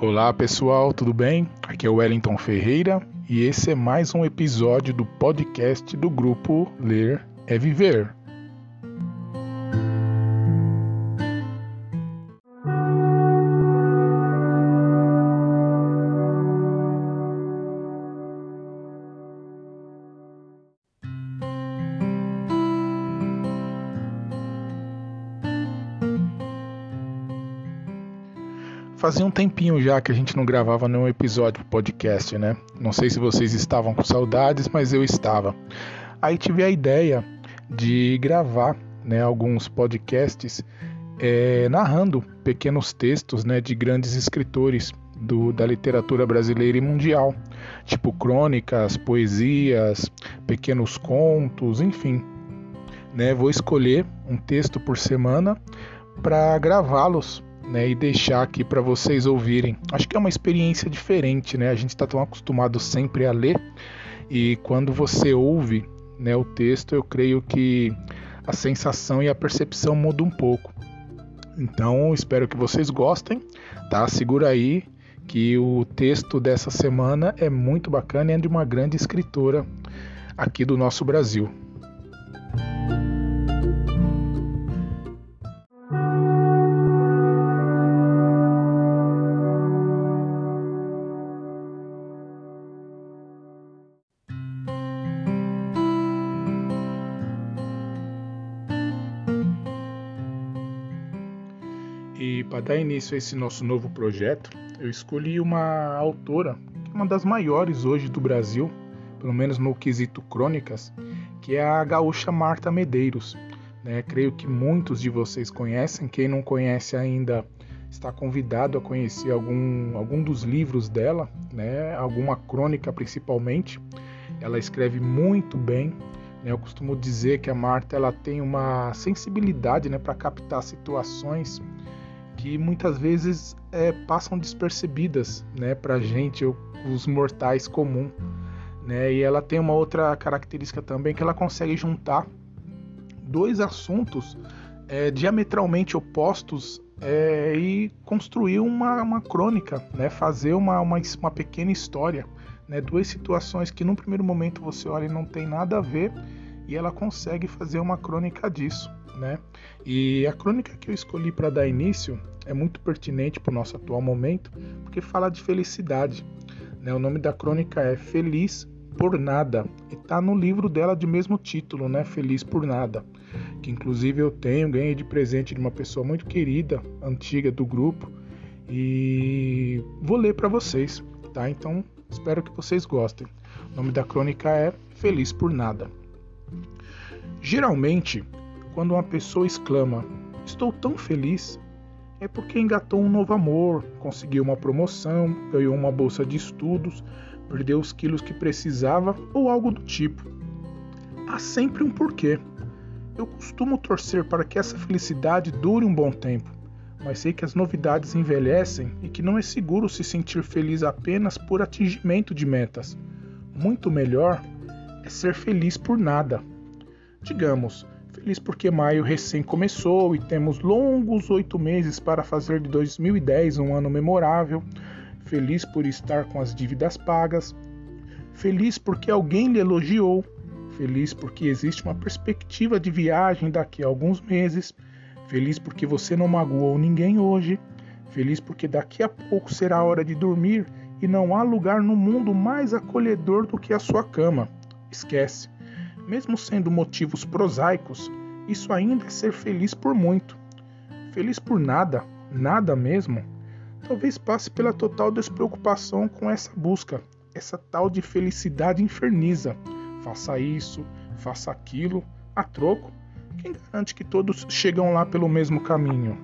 Olá pessoal, tudo bem? Aqui é o Wellington Ferreira e esse é mais um episódio do podcast do grupo Ler é Viver. Fazia um tempinho já que a gente não gravava nenhum episódio do podcast, né? Não sei se vocês estavam com saudades, mas eu estava. Aí tive a ideia de gravar né, alguns podcasts é, narrando pequenos textos né, de grandes escritores do, da literatura brasileira e mundial, tipo crônicas, poesias, pequenos contos, enfim. Né, vou escolher um texto por semana para gravá-los né, e deixar aqui para vocês ouvirem. Acho que é uma experiência diferente, né? A gente está tão acostumado sempre a ler e quando você ouve né, o texto, eu creio que a sensação e a percepção mudam um pouco. Então, espero que vocês gostem, tá? Segura aí que o texto dessa semana é muito bacana e é de uma grande escritora aqui do nosso Brasil. Para dar início a esse nosso novo projeto, eu escolhi uma autora, uma das maiores hoje do Brasil, pelo menos no quesito crônicas, que é a gaúcha Marta Medeiros. Né? Creio que muitos de vocês conhecem, quem não conhece ainda está convidado a conhecer algum, algum dos livros dela, né? alguma crônica principalmente. Ela escreve muito bem. Né? Eu costumo dizer que a Marta ela tem uma sensibilidade né, para captar situações que muitas vezes é, passam despercebidas né, para a gente, os mortais comum. Né? E ela tem uma outra característica também que ela consegue juntar dois assuntos é, diametralmente opostos é, e construir uma, uma crônica, né? fazer uma, uma, uma pequena história. Né? Duas situações que num primeiro momento você olha e não tem nada a ver e ela consegue fazer uma crônica disso. Né? E a crônica que eu escolhi para dar início é muito pertinente para o nosso atual momento, porque fala de felicidade. Né? O nome da crônica é Feliz por Nada e está no livro dela de mesmo título, né? Feliz por Nada, que inclusive eu tenho, ganhei de presente de uma pessoa muito querida, antiga do grupo, e vou ler para vocês, tá? Então espero que vocês gostem. O nome da crônica é Feliz por Nada. Geralmente, quando uma pessoa exclama: Estou tão feliz, é porque engatou um novo amor, conseguiu uma promoção, ganhou uma bolsa de estudos, perdeu os quilos que precisava ou algo do tipo. Há sempre um porquê. Eu costumo torcer para que essa felicidade dure um bom tempo, mas sei que as novidades envelhecem e que não é seguro se sentir feliz apenas por atingimento de metas. Muito melhor é ser feliz por nada. Digamos, Feliz porque maio recém começou e temos longos oito meses para fazer de 2010 um ano memorável. Feliz por estar com as dívidas pagas. Feliz porque alguém lhe elogiou. Feliz porque existe uma perspectiva de viagem daqui a alguns meses. Feliz porque você não magoou ninguém hoje. Feliz porque daqui a pouco será a hora de dormir e não há lugar no mundo mais acolhedor do que a sua cama. Esquece. Mesmo sendo motivos prosaicos, isso ainda é ser feliz por muito. Feliz por nada, nada mesmo, talvez passe pela total despreocupação com essa busca, essa tal de felicidade inferniza. Faça isso, faça aquilo, a troco. Quem garante que todos chegam lá pelo mesmo caminho?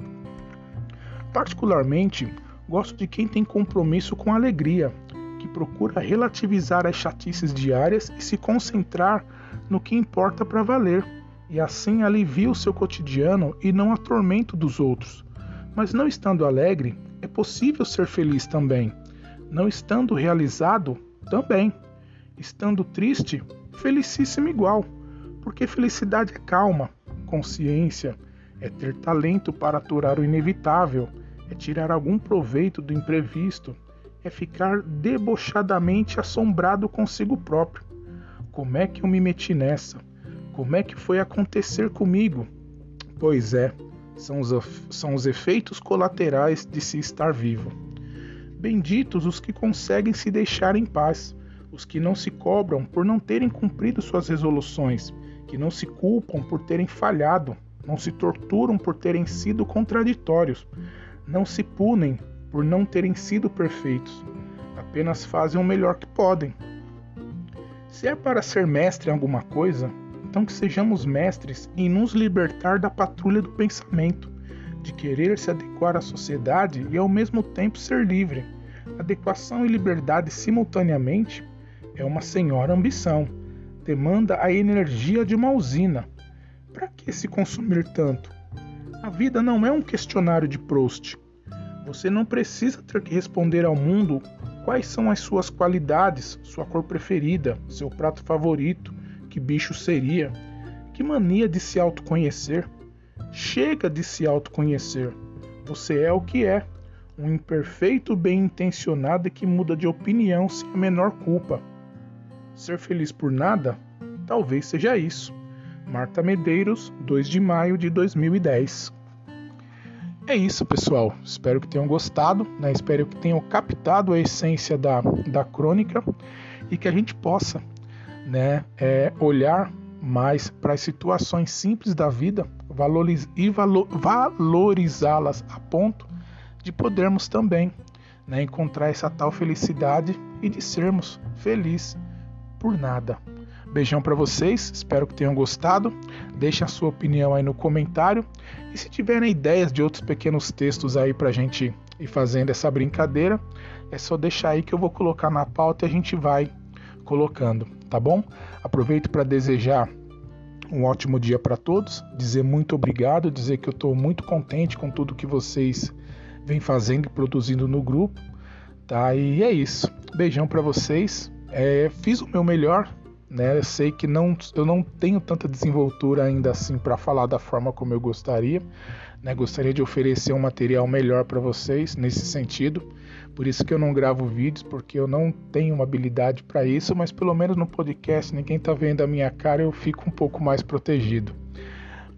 Particularmente, gosto de quem tem compromisso com a alegria, que procura relativizar as chatices diárias e se concentrar no que importa para valer, e assim alivia o seu cotidiano e não atormenta dos outros. Mas não estando alegre, é possível ser feliz também. Não estando realizado, também. Estando triste, felicíssimo igual, porque felicidade é calma, consciência, é ter talento para aturar o inevitável, é tirar algum proveito do imprevisto, é ficar debochadamente assombrado consigo próprio. Como é que eu me meti nessa? Como é que foi acontecer comigo? Pois é, são os, são os efeitos colaterais de se estar vivo. Benditos os que conseguem se deixar em paz, os que não se cobram por não terem cumprido suas resoluções, que não se culpam por terem falhado, não se torturam por terem sido contraditórios, não se punem por não terem sido perfeitos, apenas fazem o melhor que podem. Se é para ser mestre em alguma coisa, então que sejamos mestres em nos libertar da patrulha do pensamento, de querer se adequar à sociedade e ao mesmo tempo ser livre. Adequação e liberdade simultaneamente é uma senhora ambição. Demanda a energia de uma usina. Para que se consumir tanto? A vida não é um questionário de Proust. Você não precisa ter que responder ao mundo quais são as suas qualidades, sua cor preferida, seu prato favorito, que bicho seria? Que mania de se autoconhecer? Chega de se autoconhecer. Você é o que é, um imperfeito bem intencionado que muda de opinião sem a menor culpa. Ser feliz por nada? Talvez seja isso. Marta Medeiros, 2 de maio de 2010. É isso, pessoal. Espero que tenham gostado, né? espero que tenham captado a essência da, da crônica e que a gente possa né, é olhar mais para as situações simples da vida valoriz e valor valorizá-las a ponto de podermos também né, encontrar essa tal felicidade e de sermos felizes por nada. Beijão para vocês, espero que tenham gostado. Deixe a sua opinião aí no comentário. E se tiverem ideias de outros pequenos textos aí para a gente ir fazendo essa brincadeira, é só deixar aí que eu vou colocar na pauta e a gente vai colocando tá bom? Aproveito para desejar um ótimo dia para todos, dizer muito obrigado, dizer que eu estou muito contente com tudo que vocês vêm fazendo e produzindo no grupo, tá? E é isso. Beijão para vocês. É, fiz o meu melhor, né? Eu sei que não, eu não tenho tanta desenvoltura ainda assim para falar da forma como eu gostaria, né? Gostaria de oferecer um material melhor para vocês nesse sentido. Por isso que eu não gravo vídeos, porque eu não tenho uma habilidade para isso, mas pelo menos no podcast ninguém está vendo a minha cara, eu fico um pouco mais protegido.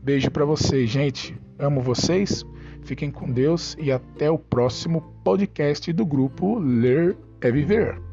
Beijo para vocês, gente. Amo vocês. Fiquem com Deus e até o próximo podcast do grupo Ler é Viver.